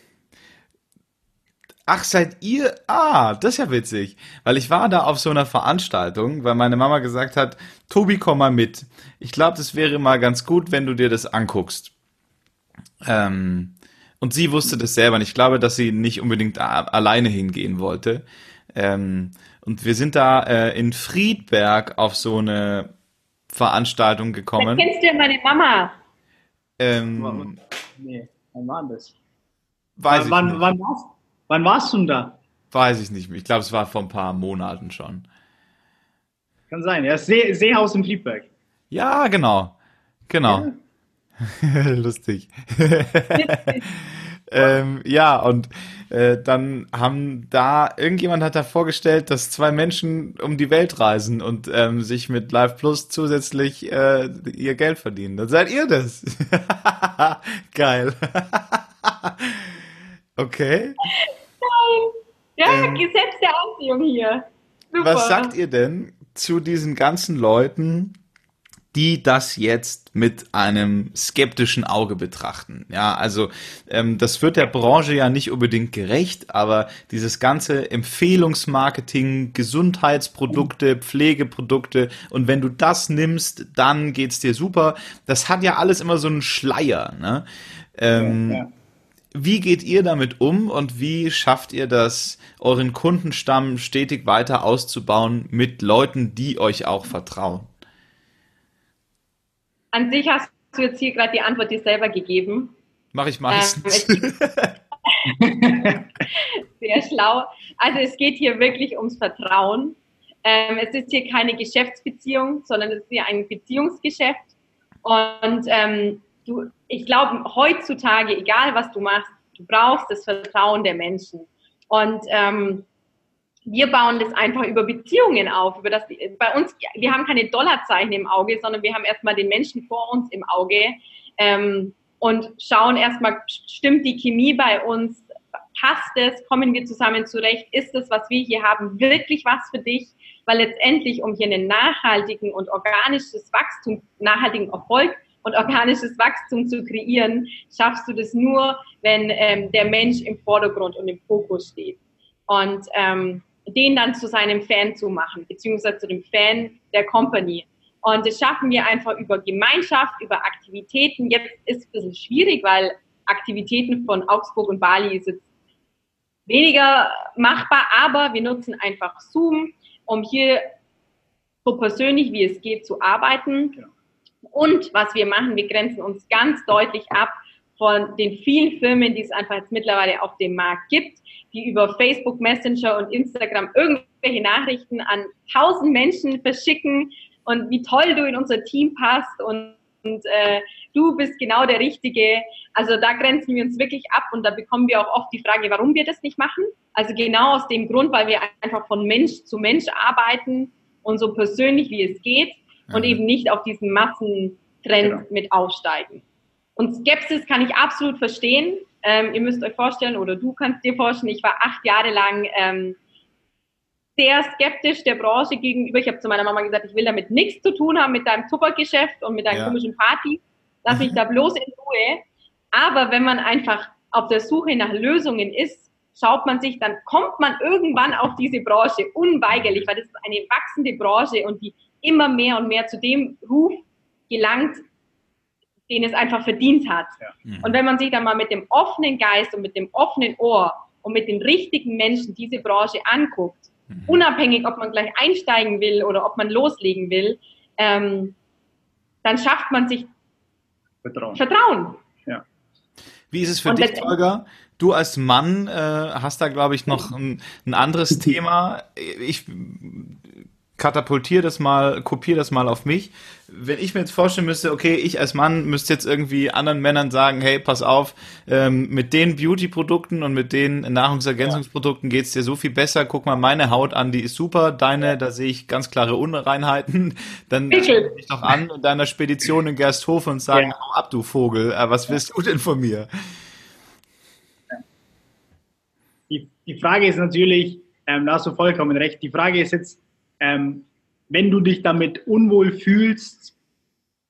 ach, seid ihr? Ah, das ist ja witzig. Weil ich war da auf so einer Veranstaltung, weil meine Mama gesagt hat, Tobi, komm mal mit. Ich glaube, das wäre mal ganz gut, wenn du dir das anguckst. Ähm, und sie wusste das selber. nicht. ich glaube, dass sie nicht unbedingt alleine hingehen wollte. Ähm, und wir sind da äh, in Friedberg auf so eine Veranstaltung gekommen. kennst du ja meine Mama. Ähm, Nee, wann war das? weiß ich wann, nicht. wann, warst, wann warst du denn da? Weiß ich nicht mehr. Ich glaube, es war vor ein paar Monaten schon. Kann sein. Ja, See, Seehaus in Friedberg. Ja, genau. Genau. Lustig. ähm, ja, und äh, dann haben da, irgendjemand hat da vorgestellt, dass zwei Menschen um die Welt reisen und ähm, sich mit Live Plus zusätzlich äh, ihr Geld verdienen. Dann seid ihr das. Geil. okay. Ja, Ähm, Gesetz der Anziehung hier. Super. Was sagt ihr denn zu diesen ganzen Leuten, die das jetzt mit einem skeptischen Auge betrachten? Ja, also ähm, das wird der Branche ja nicht unbedingt gerecht, aber dieses ganze Empfehlungsmarketing, Gesundheitsprodukte, Pflegeprodukte und wenn du das nimmst, dann geht's dir super. Das hat ja alles immer so einen Schleier. Ne? Ähm, Ja. Wie geht ihr damit um und wie schafft ihr das, euren Kundenstamm stetig weiter auszubauen mit Leuten, die euch auch vertrauen? An sich hast du jetzt hier gerade die Antwort dir selber gegeben. Mache ich Ähm, meistens. gibt- Sehr schlau. Also es geht hier wirklich ums Vertrauen. Ähm, es ist hier keine Geschäftsbeziehung, sondern es ist hier ein Beziehungsgeschäft. Und ähm, du, ich glaube, heutzutage, egal was du machst, du brauchst das Vertrauen der Menschen. Und ähm, wir bauen das einfach über Beziehungen auf. Über das, bei uns, wir haben keine Dollarzeichen im Auge, sondern wir haben erstmal den Menschen vor uns im Auge ähm, und schauen erstmal, stimmt die Chemie bei uns, passt es, kommen wir zusammen zurecht, ist das, was wir hier haben, wirklich was für dich? Weil letztendlich, um hier einen nachhaltigen und organisches Wachstum, nachhaltigen Erfolg und organisches Wachstum zu kreieren, schaffst du das nur, wenn ähm, der Mensch im Vordergrund und im Fokus steht. Und ähm, den dann zu seinem Fan zu machen, beziehungsweise zu dem Fan der Company. Und das schaffen wir einfach über Gemeinschaft, über Aktivitäten. Jetzt ist es ein bisschen schwierig, weil Aktivitäten von Augsburg und Bali ist jetzt weniger machbar, aber wir nutzen einfach Zoom, um hier so persönlich wie es geht zu arbeiten. Genau. Und was wir machen, wir grenzen uns ganz deutlich ab von den vielen Firmen, die es einfach jetzt mittlerweile auf dem Markt gibt, die über Facebook Messenger und Instagram irgendwelche Nachrichten an tausend Menschen verschicken und wie toll du in unser Team passt und, und äh, du bist genau der Richtige. Also da grenzen wir uns wirklich ab und da bekommen wir auch oft die Frage, warum wir das nicht machen. Also genau aus dem Grund, weil wir einfach von Mensch zu Mensch arbeiten und so persönlich wie es geht und eben nicht auf diesen Massentrend Genau. mit aufsteigen. Und Skepsis kann ich absolut verstehen. Ähm, ihr müsst euch vorstellen, oder du kannst dir vorstellen, ich war acht Jahre lang ähm, sehr skeptisch der Branche gegenüber. Ich habe zu meiner Mama gesagt, ich will damit nichts zu tun haben mit deinem Tuppergeschäft und mit deinen ja. komischen Partys. Lass mich da bloß in Ruhe. Aber wenn man einfach auf der Suche nach Lösungen ist, schaut man sich, dann kommt man irgendwann auf diese Branche unweigerlich, weil das ist eine wachsende Branche und die immer mehr und mehr zu dem Ruf gelangt, den es einfach verdient hat. Ja. Mhm. Und wenn man sich dann mal mit dem offenen Geist und mit dem offenen Ohr und mit den richtigen Menschen diese Branche anguckt, mhm. unabhängig, ob man gleich einsteigen will oder ob man loslegen will, ähm, dann schafft man sich Vertrauen. Vertrauen. Ja. Wie ist es für und dich, Holger? Du als Mann äh, hast da, glaube ich, noch ein, ein anderes Thema. Ich katapultiere das mal, kopiere das mal auf mich. Wenn ich mir jetzt vorstellen müsste, okay, ich als Mann müsste jetzt irgendwie anderen Männern sagen, hey, pass auf, ähm, mit den Beauty-Produkten und mit den Nahrungsergänzungsprodukten geht's dir so viel besser. Guck mal meine Haut an, die ist super. Deine, da sehe ich ganz klare Unreinheiten. Dann rufe ich doch an in deiner Spedition in Gersthofen und sagen, ja. hau ab, du Vogel. Äh, was willst du denn von mir? Die, die Frage ist natürlich, ähm, da hast du vollkommen recht. Die Frage ist jetzt, ähm, wenn du dich damit unwohl fühlst,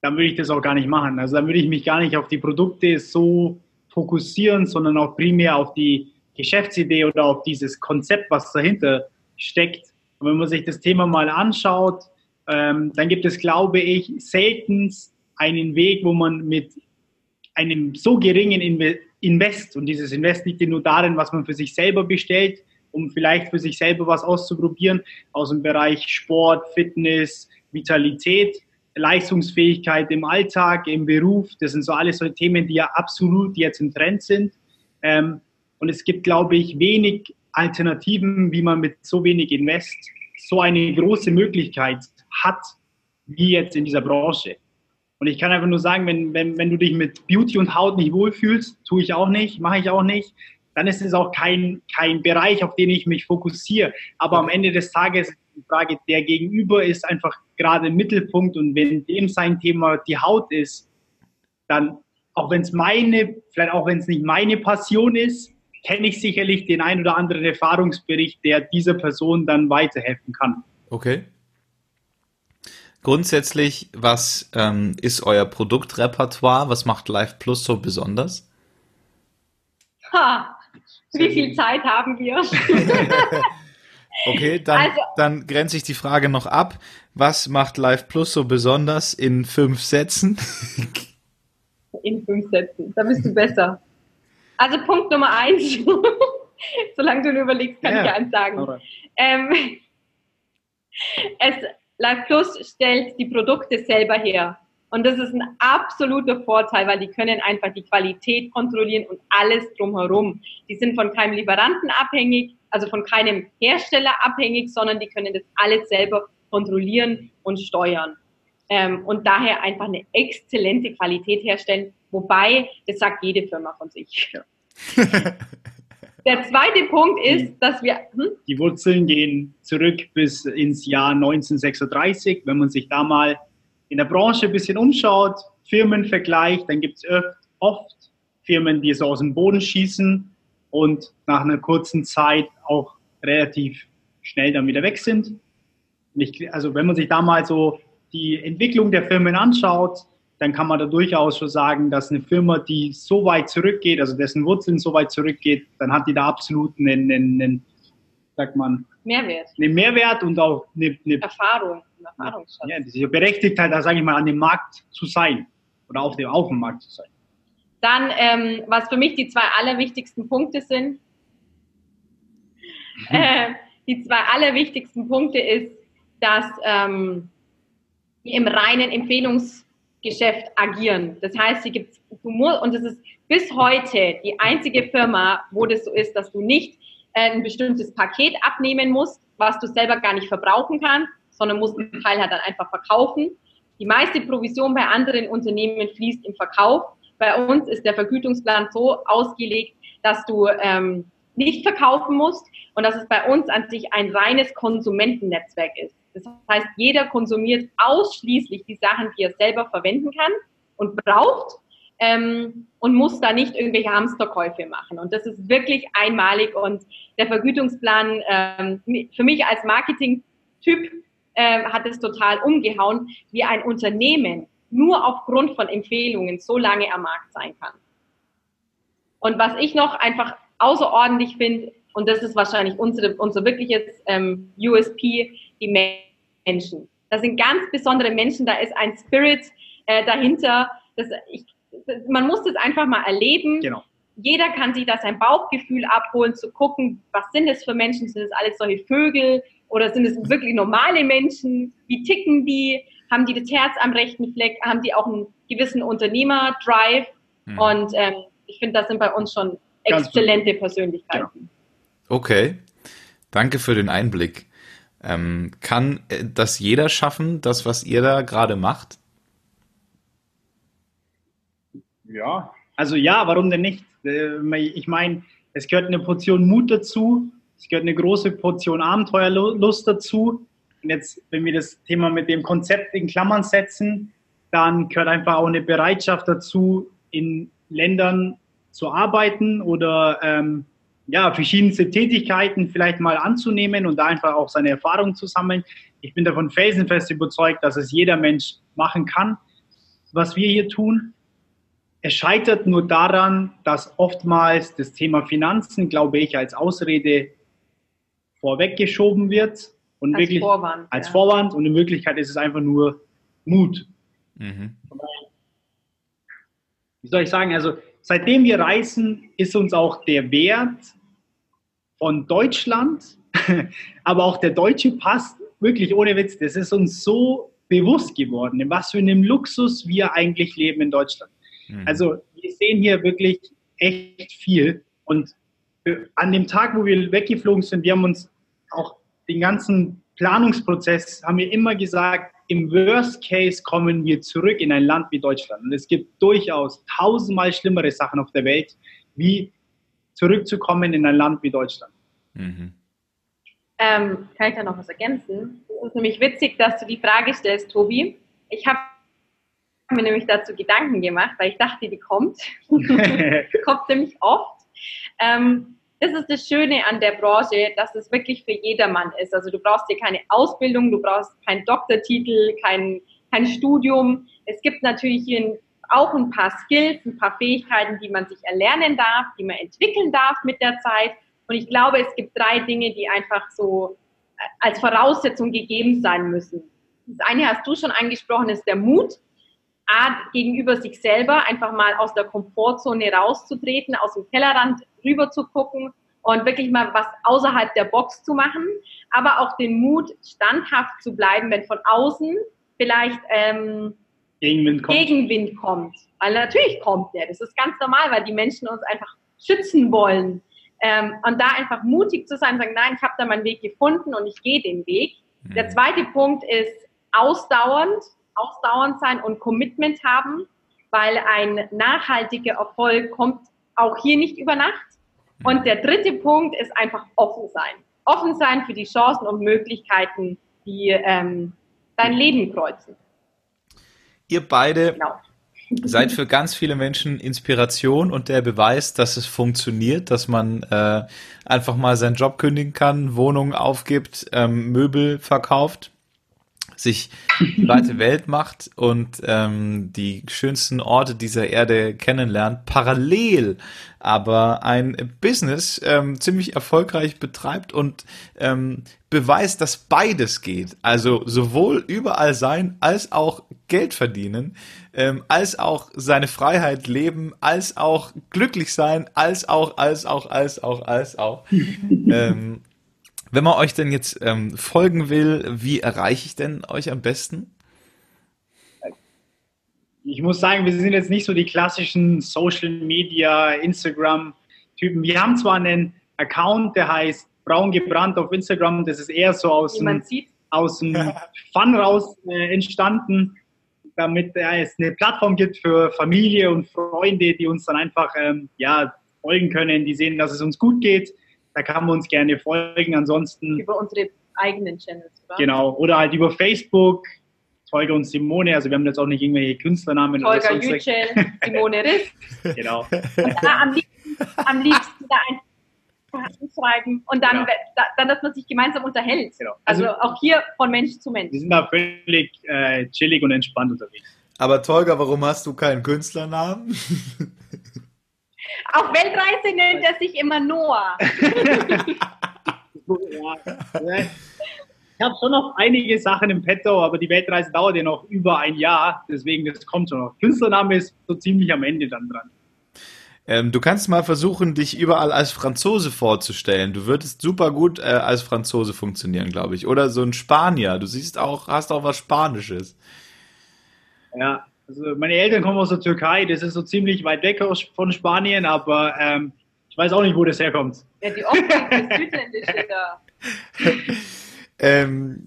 dann würde ich das auch gar nicht machen. Also dann würde ich mich gar nicht auf die Produkte so fokussieren, sondern auch primär auf die Geschäftsidee oder auf dieses Konzept, was dahinter steckt. Und wenn man sich das Thema mal anschaut, ähm, dann gibt es, glaube ich, selten einen Weg, wo man mit einem so geringen Invest, und dieses Invest liegt nur darin, was man für sich selber bestellt, um vielleicht für sich selber was auszuprobieren aus dem Bereich Sport, Fitness, Vitalität, Leistungsfähigkeit im Alltag, im Beruf. Das sind so alles so Themen, die ja absolut jetzt im Trend sind. Ähm, und es gibt, glaube ich, wenig Alternativen, wie man mit so wenig Invest so eine große Möglichkeit hat, wie jetzt in dieser Branche. Und ich kann einfach nur sagen, wenn, wenn, wenn du dich mit Beauty und Haut nicht wohlfühlst, tue ich auch nicht, mache ich auch nicht, dann ist es auch kein, kein Bereich, auf den ich mich fokussiere. Aber am Ende des Tages die Frage, der Gegenüber ist einfach gerade im Mittelpunkt und wenn dem sein Thema die Haut ist, dann, auch wenn es meine, vielleicht auch wenn es nicht meine Passion ist, kenne ich sicherlich den ein oder anderen Erfahrungsbericht, der dieser Person dann weiterhelfen kann. Okay. Grundsätzlich, was ähm, ist euer Produktrepertoire? Was macht Live Plus so besonders? Ha, wie viel Zeit haben wir? okay, dann, also, dann grenze ich die Frage noch ab. Was macht Live Plus so besonders in fünf Sätzen? in fünf Sätzen, da bist du besser. Also Punkt Nummer eins, solange du nur überlegst, kann ja, ich eins sagen. Ähm, es, Live Plus stellt die Produkte selber her. Und das ist ein absoluter Vorteil, weil die können einfach die Qualität kontrollieren und alles drumherum. Die sind von keinem Lieferanten abhängig, also von keinem Hersteller abhängig, sondern die können das alles selber kontrollieren und steuern. Ähm, und daher einfach eine exzellente Qualität herstellen. Wobei, das sagt jede Firma von sich. Der zweite Punkt ist, dass wir. Hm? Die Wurzeln gehen zurück bis ins Jahr 1936. Wenn man sich da mal in der Branche ein bisschen umschaut, Firmen vergleicht, dann gibt es oft Firmen, die so aus dem Boden schießen und nach einer kurzen Zeit auch relativ schnell dann wieder weg sind. Ich, also wenn man sich da mal so die Entwicklung der Firmen anschaut, dann kann man da durchaus schon sagen, dass eine Firma, die so weit zurückgeht, also dessen Wurzeln so weit zurückgeht, dann hat die da absolut einen, einen, einen sagt man, Mehrwert. Einen Mehrwert und auch eine, eine Erfahrung. Erfahrungsschatz. Ja, das ist berechtigt halt, da sage ich mal, an dem Markt zu sein oder auf dem, auf dem Markt zu sein. Dann, ähm, was für mich die zwei allerwichtigsten Punkte sind, mhm. äh, die zwei allerwichtigsten Punkte ist, dass ähm, die im reinen Empfehlungsgeschäft agieren. Das heißt, sie gibt und das ist bis heute die einzige Firma, wo das so ist, dass du nicht äh, ein bestimmtes Paket abnehmen musst, was du selber gar nicht verbrauchen kannst, sondern muss den Teil halt dann einfach verkaufen. Die meiste Provision bei anderen Unternehmen fließt im Verkauf. Bei uns ist der Vergütungsplan so ausgelegt, dass du ähm, nicht verkaufen musst und dass es bei uns an sich ein reines Konsumentennetzwerk ist. Das heißt, jeder konsumiert ausschließlich die Sachen, die er selber verwenden kann und braucht. ähm, und muss da nicht irgendwelche Hamsterkäufe machen. Und das ist wirklich einmalig und der Vergütungsplan ähm, für mich als Marketing-Typ äh, hat es total umgehauen, wie ein Unternehmen nur aufgrund von Empfehlungen so lange am Markt sein kann. Und was ich noch einfach außerordentlich finde, und das ist wahrscheinlich unsere, unser wirkliches ähm, USP, die Menschen. Das sind ganz besondere Menschen, da ist ein Spirit äh, dahinter. Das, ich, man muss das einfach mal erleben. Genau. Jeder kann sich da sein Bauchgefühl abholen, zu gucken, was sind das für Menschen? Sind das alles solche Vögel oder sind es wirklich normale Menschen? Wie ticken die? Haben die das Herz am rechten Fleck? Haben die auch einen gewissen Unternehmer-Drive? Mhm. Und ähm, ich finde, das sind bei uns schon exzellente Persönlichkeiten. Ja. Okay, danke für den Einblick. Ähm, kann äh, das jeder schaffen, das, was ihr da gerade macht? Ja, also ja, warum denn nicht? Äh, ich meine, es gehört eine Portion Mut dazu, es gehört eine große Portion Abenteuerlust dazu. Und jetzt, wenn wir das Thema mit dem Konzept in Klammern setzen, dann gehört einfach auch eine Bereitschaft dazu, in Ländern zu arbeiten oder ähm, ja, verschiedenste Tätigkeiten vielleicht mal anzunehmen und da einfach auch seine Erfahrungen zu sammeln. Ich bin davon felsenfest überzeugt, dass es jeder Mensch machen kann, was wir hier tun. Es scheitert nur daran, dass oftmals das Thema Finanzen, glaube ich, als Ausrede vorweggeschoben wird und als wirklich Vorwand, als ja. Vorwand und in Wirklichkeit ist es einfach nur Mut. Mhm. Wie soll ich sagen? Also seitdem wir reisen, ist uns auch der Wert von Deutschland, aber auch der deutsche Pass, wirklich ohne Witz, das ist uns so bewusst geworden, in was für einem Luxus wir eigentlich leben in Deutschland. Mhm. Also wir sehen hier wirklich echt viel und an dem Tag, wo wir weggeflogen sind, wir haben uns auch den ganzen Planungsprozess, haben wir immer gesagt, im Worst Case kommen wir zurück in ein Land wie Deutschland. Und es gibt durchaus tausendmal schlimmere Sachen auf der Welt, wie zurückzukommen in ein Land wie Deutschland. Mhm. Ähm, kann ich da noch was ergänzen? Es ist nämlich witzig, dass du die Frage stellst, Tobi. Ich habe mir nämlich dazu Gedanken gemacht, weil ich dachte, die kommt. kommt nämlich oft. Ähm, das ist das Schöne an der Branche, dass es wirklich für jedermann ist. Also du brauchst dir keine Ausbildung, du brauchst keinen Doktortitel, kein, kein Studium. Es gibt natürlich hier auch ein paar Skills, ein paar Fähigkeiten, die man sich erlernen darf, die man entwickeln darf mit der Zeit. Und ich glaube, es gibt drei Dinge, die einfach so äh, als Voraussetzung gegeben sein müssen. Das eine hast du schon angesprochen, ist der Mut. A, gegenüber sich selber einfach mal aus der Komfortzone rauszutreten, aus dem Tellerrand rüber zu gucken und wirklich mal was außerhalb der Box zu machen, aber auch den Mut, standhaft zu bleiben, wenn von außen vielleicht ähm, Gegenwind, kommt. Gegenwind kommt. Weil natürlich kommt der, das ist ganz normal, weil die Menschen uns einfach schützen wollen. Ähm, und da einfach mutig zu sein, sagen, nein, ich habe da meinen Weg gefunden und ich gehe den Weg. Mhm. Der zweite Punkt ist ausdauernd, ausdauernd sein und Commitment haben, weil ein nachhaltiger Erfolg kommt auch hier nicht über Nacht. Und der dritte Punkt ist einfach offen sein. Offen sein für die Chancen und Möglichkeiten, die ähm, dein Leben kreuzen. Ihr beide genau. seid für ganz viele Menschen Inspiration und der Beweis, dass es funktioniert, dass man äh, einfach mal seinen Job kündigen kann, Wohnungen aufgibt, ähm, Möbel verkauft sich die weite Welt macht und ähm, die schönsten Orte dieser Erde kennenlernt, parallel aber ein Business ähm, ziemlich erfolgreich betreibt und ähm, beweist, dass beides geht. Also sowohl überall sein als auch Geld verdienen, ähm, als auch seine Freiheit leben, als auch glücklich sein, als auch, als auch, als auch, als auch. ähm, wenn man euch denn jetzt ähm, folgen will, wie erreiche ich denn euch am besten? Ich muss sagen, wir sind jetzt nicht so die klassischen Social Media, Instagram-Typen. Wir haben zwar einen Account, der heißt Braun gebrannt auf Instagram. Das ist eher so aus, dem, aus dem Fun raus äh, entstanden, damit äh, es eine Plattform gibt für Familie und Freunde, die uns dann einfach ähm, ja, folgen können, die sehen, dass es uns gut geht da kann man uns gerne folgen. Ansonsten. Über unsere eigenen Channels, oder? Genau. Oder halt über Facebook. Tolga und Simone, also wir haben jetzt auch nicht irgendwelche Künstlernamen sonst Yücel, Simone Riss. genau. Und da am liebsten, am liebsten da einfach schreiben und dann, genau. dann, dass man sich gemeinsam unterhält. Genau. Also, also, auch hier von Mensch zu Mensch. Wir sind da völlig äh, chillig und entspannt unterwegs. Aber Tolga, warum hast du keinen Künstlernamen? Auf Weltreise nennt er sich immer Noah. Ich habe schon noch einige Sachen im Petto, aber die Weltreise dauert ja noch über ein Jahr. Deswegen, das kommt schon noch. Künstlername ist so ziemlich am Ende dann dran. Ähm, du kannst mal versuchen, dich überall als Franzose vorzustellen. Du würdest super gut äh, als Franzose funktionieren, glaube ich. Oder so ein Spanier. Du siehst auch, hast auch was Spanisches. Ja, also meine Eltern kommen aus der Türkei. Das ist so ziemlich weit weg von Spanien, aber ähm, ich weiß auch nicht, wo das herkommt. Ja, die Optik ist südländische da. ähm,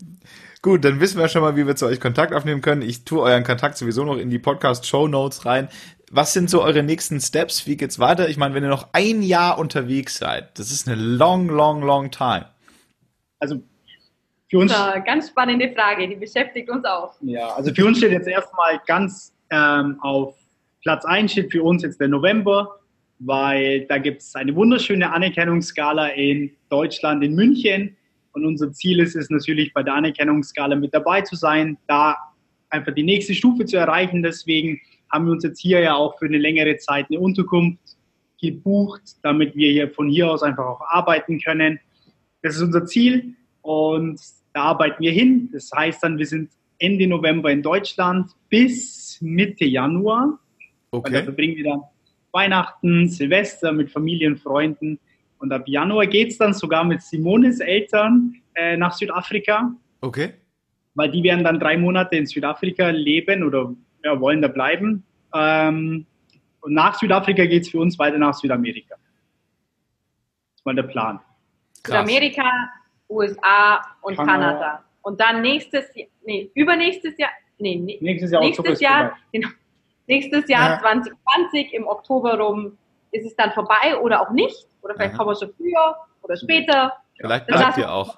Gut, dann wissen wir schon mal, wie wir zu euch Kontakt aufnehmen können. Ich tue euren Kontakt sowieso noch in die Podcast-Show Notes rein. Was sind so eure nächsten Steps? Wie geht's weiter? Ich meine, wenn ihr noch ein Jahr unterwegs seid, das ist eine long, long, long time. Also für uns. Ganz spannende Frage, die beschäftigt uns auch. Ja, also für uns steht jetzt erstmal ganz ähm, auf Platz 1 steht für uns jetzt der November, weil da gibt es eine wunderschöne Anerkennungsskala in Deutschland, in München und unser Ziel ist es natürlich, bei der Anerkennungsskala mit dabei zu sein, da einfach die nächste Stufe zu erreichen. Deswegen haben wir uns jetzt hier ja auch für eine längere Zeit eine Unterkunft gebucht, damit wir hier von hier aus einfach auch arbeiten können. Das ist unser Ziel und da arbeiten wir hin. Das heißt dann, wir sind Ende November in Deutschland bis Mitte Januar. Okay. Da verbringen wir dann Weihnachten, Silvester mit Familien, Freunden. Und ab Januar geht es dann sogar mit Simones Eltern äh, nach Südafrika. Okay. Weil die werden dann drei Monate in Südafrika leben oder ja, wollen da bleiben. Ähm, und nach Südafrika geht es für uns weiter nach Südamerika. Das ist mal der Plan. Krass. Südamerika, USA und Kanada. Kanada. Und dann nächstes, nee, übernächstes Jahr, nee, nächstes Jahr, nächstes Jahr, genau, nächstes Jahr ja. 2020 im Oktober rum ist es dann vorbei oder auch nicht. Oder vielleicht kommen wir schon früher oder später. Vielleicht bleibt ihr auch.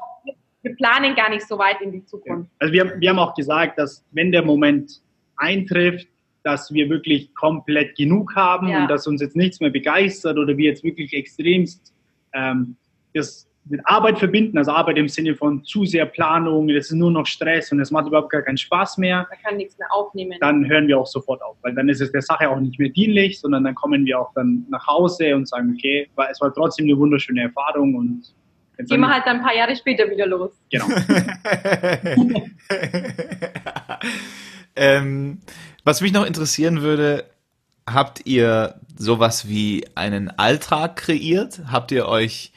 Wir planen gar nicht so weit in die Zukunft. Also wir, wir haben auch gesagt, dass wenn der Moment eintrifft, dass wir wirklich komplett genug haben ja. und dass uns jetzt nichts mehr begeistert oder wir jetzt wirklich extremst ähm, das mit Arbeit verbinden, also Arbeit im Sinne von zu sehr Planung, das ist nur noch Stress und es macht überhaupt gar keinen Spaß mehr. Man kann nichts mehr aufnehmen. Dann hören wir auch sofort auf, weil dann ist es der Sache auch nicht mehr dienlich, sondern dann kommen wir auch dann nach Hause und sagen, okay, es war trotzdem eine wunderschöne Erfahrung und Jetzt Gehen wir halt dann ein paar Jahre später wieder los. Genau. ähm, was mich noch interessieren würde, habt ihr sowas wie einen Alltag kreiert? Habt ihr euch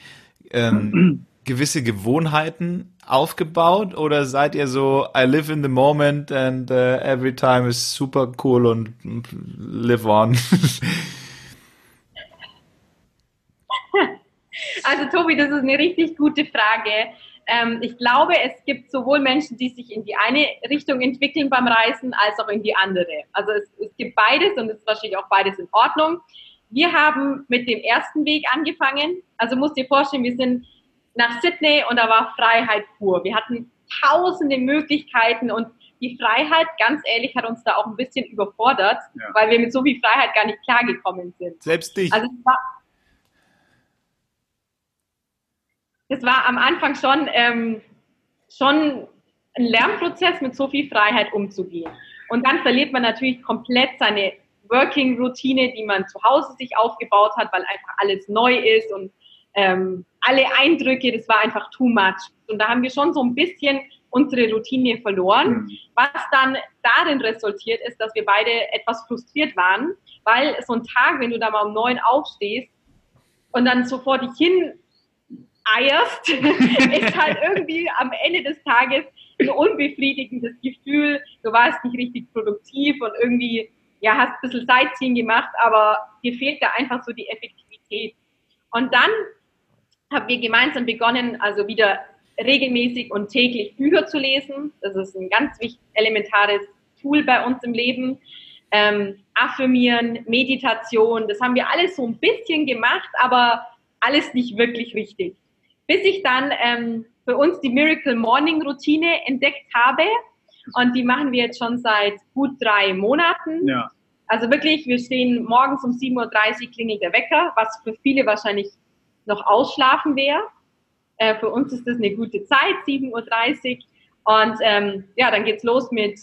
ähm, gewisse Gewohnheiten aufgebaut oder seid ihr so I live in the moment and uh, every time is super cool und live on? also Tobi, das ist eine richtig gute Frage. Ähm, ich glaube, es gibt sowohl Menschen, die sich in die eine Richtung entwickeln beim Reisen, als auch in die andere. Also es, es gibt beides und es ist wahrscheinlich auch beides in Ordnung. Wir haben mit dem ersten Weg angefangen. Also musst dir vorstellen, wir sind nach Sydney und da war Freiheit pur. Wir hatten tausende Möglichkeiten und die Freiheit, ganz ehrlich, hat uns da auch ein bisschen überfordert, ja. weil wir mit so viel Freiheit gar nicht klargekommen sind. Selbst dich. Also es war, es war am Anfang schon, ähm, schon ein Lernprozess, mit so viel Freiheit umzugehen. Und dann verliert man natürlich komplett seine Working-Routine, die man zu Hause sich aufgebaut hat, weil einfach alles neu ist und ähm, alle Eindrücke, das war einfach too much. Und da haben wir schon so ein bisschen unsere Routine verloren, mhm. was dann darin resultiert ist, dass wir beide etwas frustriert waren, weil so ein Tag, wenn du da mal um neun aufstehst und dann so vor dich hin eierst, ist halt irgendwie am Ende des Tages ein unbefriedigendes Gefühl. Du warst nicht richtig produktiv und irgendwie ja, hast ein bisschen Sightseeing gemacht, aber dir fehlt da einfach so die Effektivität. Und dann haben wir gemeinsam begonnen, also wieder regelmäßig und täglich Bücher zu lesen. Das ist ein ganz wichtig, elementares Tool bei uns im Leben. Ähm, affirmieren, Meditation, das haben wir alles so ein bisschen gemacht, aber alles nicht wirklich richtig. Bis ich dann ähm, für uns die Miracle Morning Routine entdeckt habe Und die machen wir jetzt schon seit gut drei Monaten. Ja. Also wirklich, wir stehen morgens um 7.30 Uhr klingelt der Wecker, was für viele wahrscheinlich noch ausschlafen wäre. Äh, für uns ist das eine gute Zeit, 7.30 Uhr. Und ähm, ja, dann geht's los mit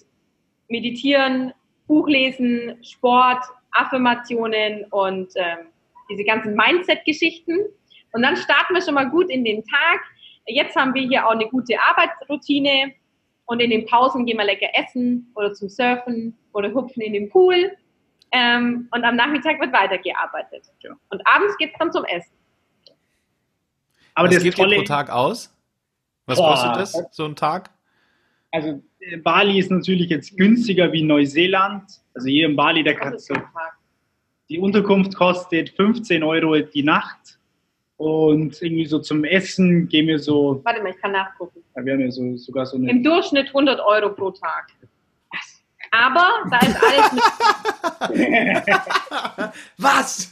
Meditieren, Buchlesen, Sport, Affirmationen und ähm, diese ganzen Mindset-Geschichten. Und dann starten wir schon mal gut in den Tag. Jetzt haben wir hier auch eine gute Arbeitsroutine und in den Pausen gehen wir lecker essen oder zum Surfen oder hupfen in den Pool. Ähm, und am Nachmittag wird weitergearbeitet. Ja. Und abends geht's dann zum Essen. Aber Was das gibt tolle... pro Tag aus? Was Boah. kostet das, so ein Tag? Also äh, Bali ist natürlich jetzt günstiger wie Neuseeland. Also hier in Bali, der kann so, die Unterkunft kostet 15 Euro die Nacht. Und irgendwie so zum Essen gehen wir so. Warte mal, ich kann nachgucken. Ja, wir haben ja so, sogar so eine. Im Durchschnitt 100 Euro pro Tag. Aber da ist alles. Was?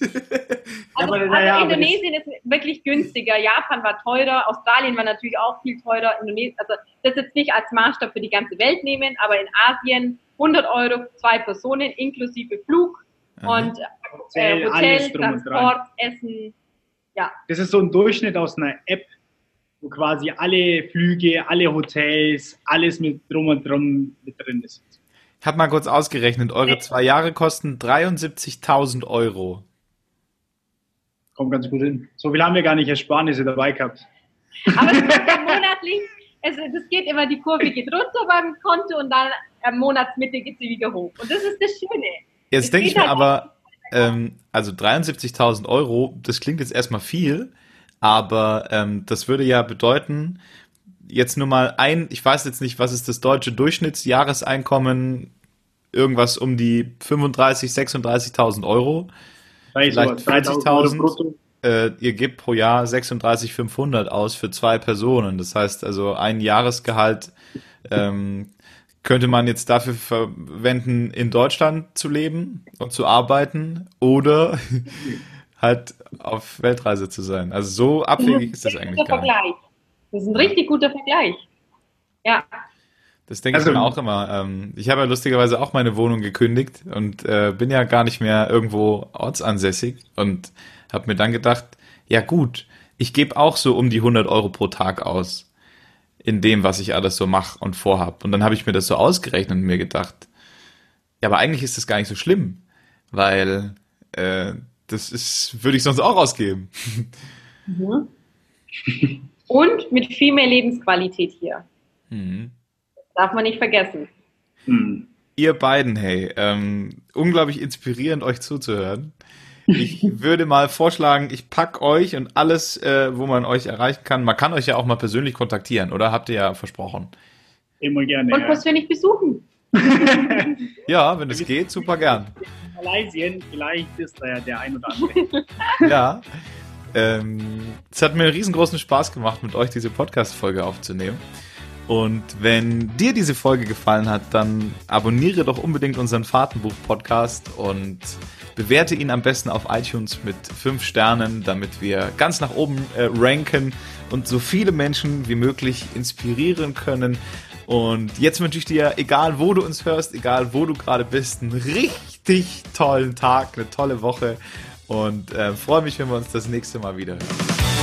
Also, also ja, Indonesien ist wirklich günstiger. Japan war teurer. Australien war natürlich auch viel teurer. Indonesien, also das jetzt nicht als Maßstab für die ganze Welt nehmen, aber in Asien 100 Euro zwei Personen inklusive Flug und äh, Hotel, Transport, Essen. Ja. Das ist so ein Durchschnitt aus einer App, wo quasi alle Flüge, alle Hotels, alles mit drum und drum mit drin ist. Ich habe mal kurz ausgerechnet, eure zwei Jahre kosten 73.000 Euro. Kommt ganz gut hin. So viel haben wir gar nicht Ersparnisse dabei gehabt. Aber es monatlich, es, das geht immer, die Kurve geht runter beim Konto und dann am Monatsmitte geht sie wieder hoch. Und das ist das Schöne. Jetzt denke ich mir halt aber, ähm, also 73.000 Euro, das klingt jetzt erstmal viel, aber ähm, das würde ja bedeuten, jetzt nur mal ein, ich weiß jetzt nicht, was ist das deutsche Durchschnittsjahreseinkommen, irgendwas um die 35, 36.000 Euro. Vielleicht 40.000. Äh, ihr gebt pro Jahr 36.500 aus für zwei Personen. Das heißt also ein Jahresgehalt ähm, könnte man jetzt dafür verwenden, in Deutschland zu leben und zu arbeiten oder halt auf Weltreise zu sein. Also so abwegig ist das eigentlich gar nicht. Das ist ein richtig guter Vergleich. Ja. Das denke also, ich mir auch immer. Ähm, ich habe ja lustigerweise auch meine Wohnung gekündigt und äh, bin ja gar nicht mehr irgendwo ortsansässig und habe mir dann gedacht, ja gut, ich gebe auch so um die 100 Euro pro Tag aus in dem, was ich alles so mache und vorhab. Und dann habe ich mir das so ausgerechnet und mir gedacht, ja, aber eigentlich ist das gar nicht so schlimm, weil äh, das ist, würde ich sonst auch ausgeben. Mhm. Und mit viel mehr Lebensqualität hier. Mhm. darf man nicht vergessen. Mhm. Ihr beiden, hey, ähm, unglaublich inspirierend, euch zuzuhören. Ich würde mal vorschlagen, ich pack euch und alles, äh, wo man euch erreichen kann. Man kann euch ja auch mal persönlich kontaktieren, oder? Habt ihr ja versprochen. Immer gerne. Und ja. persönlich besuchen. ja, wenn es geht, super gern. Malaysia, vielleicht ist da ja der ein oder andere. ja. Ähm, es hat mir einen riesengroßen Spaß gemacht, mit euch diese Podcast-Folge aufzunehmen. Und wenn dir diese Folge gefallen hat, dann abonniere doch unbedingt unseren Fahrtenbuch-Podcast und bewerte ihn am besten auf iTunes mit 5 Sternen, damit wir ganz nach oben äh, ranken und so viele Menschen wie möglich inspirieren können. Und jetzt wünsche ich dir, egal wo du uns hörst, egal wo du gerade bist, einen richtig tollen Tag, eine tolle Woche und äh, freue mich, wenn wir uns das nächste Mal wieder hören.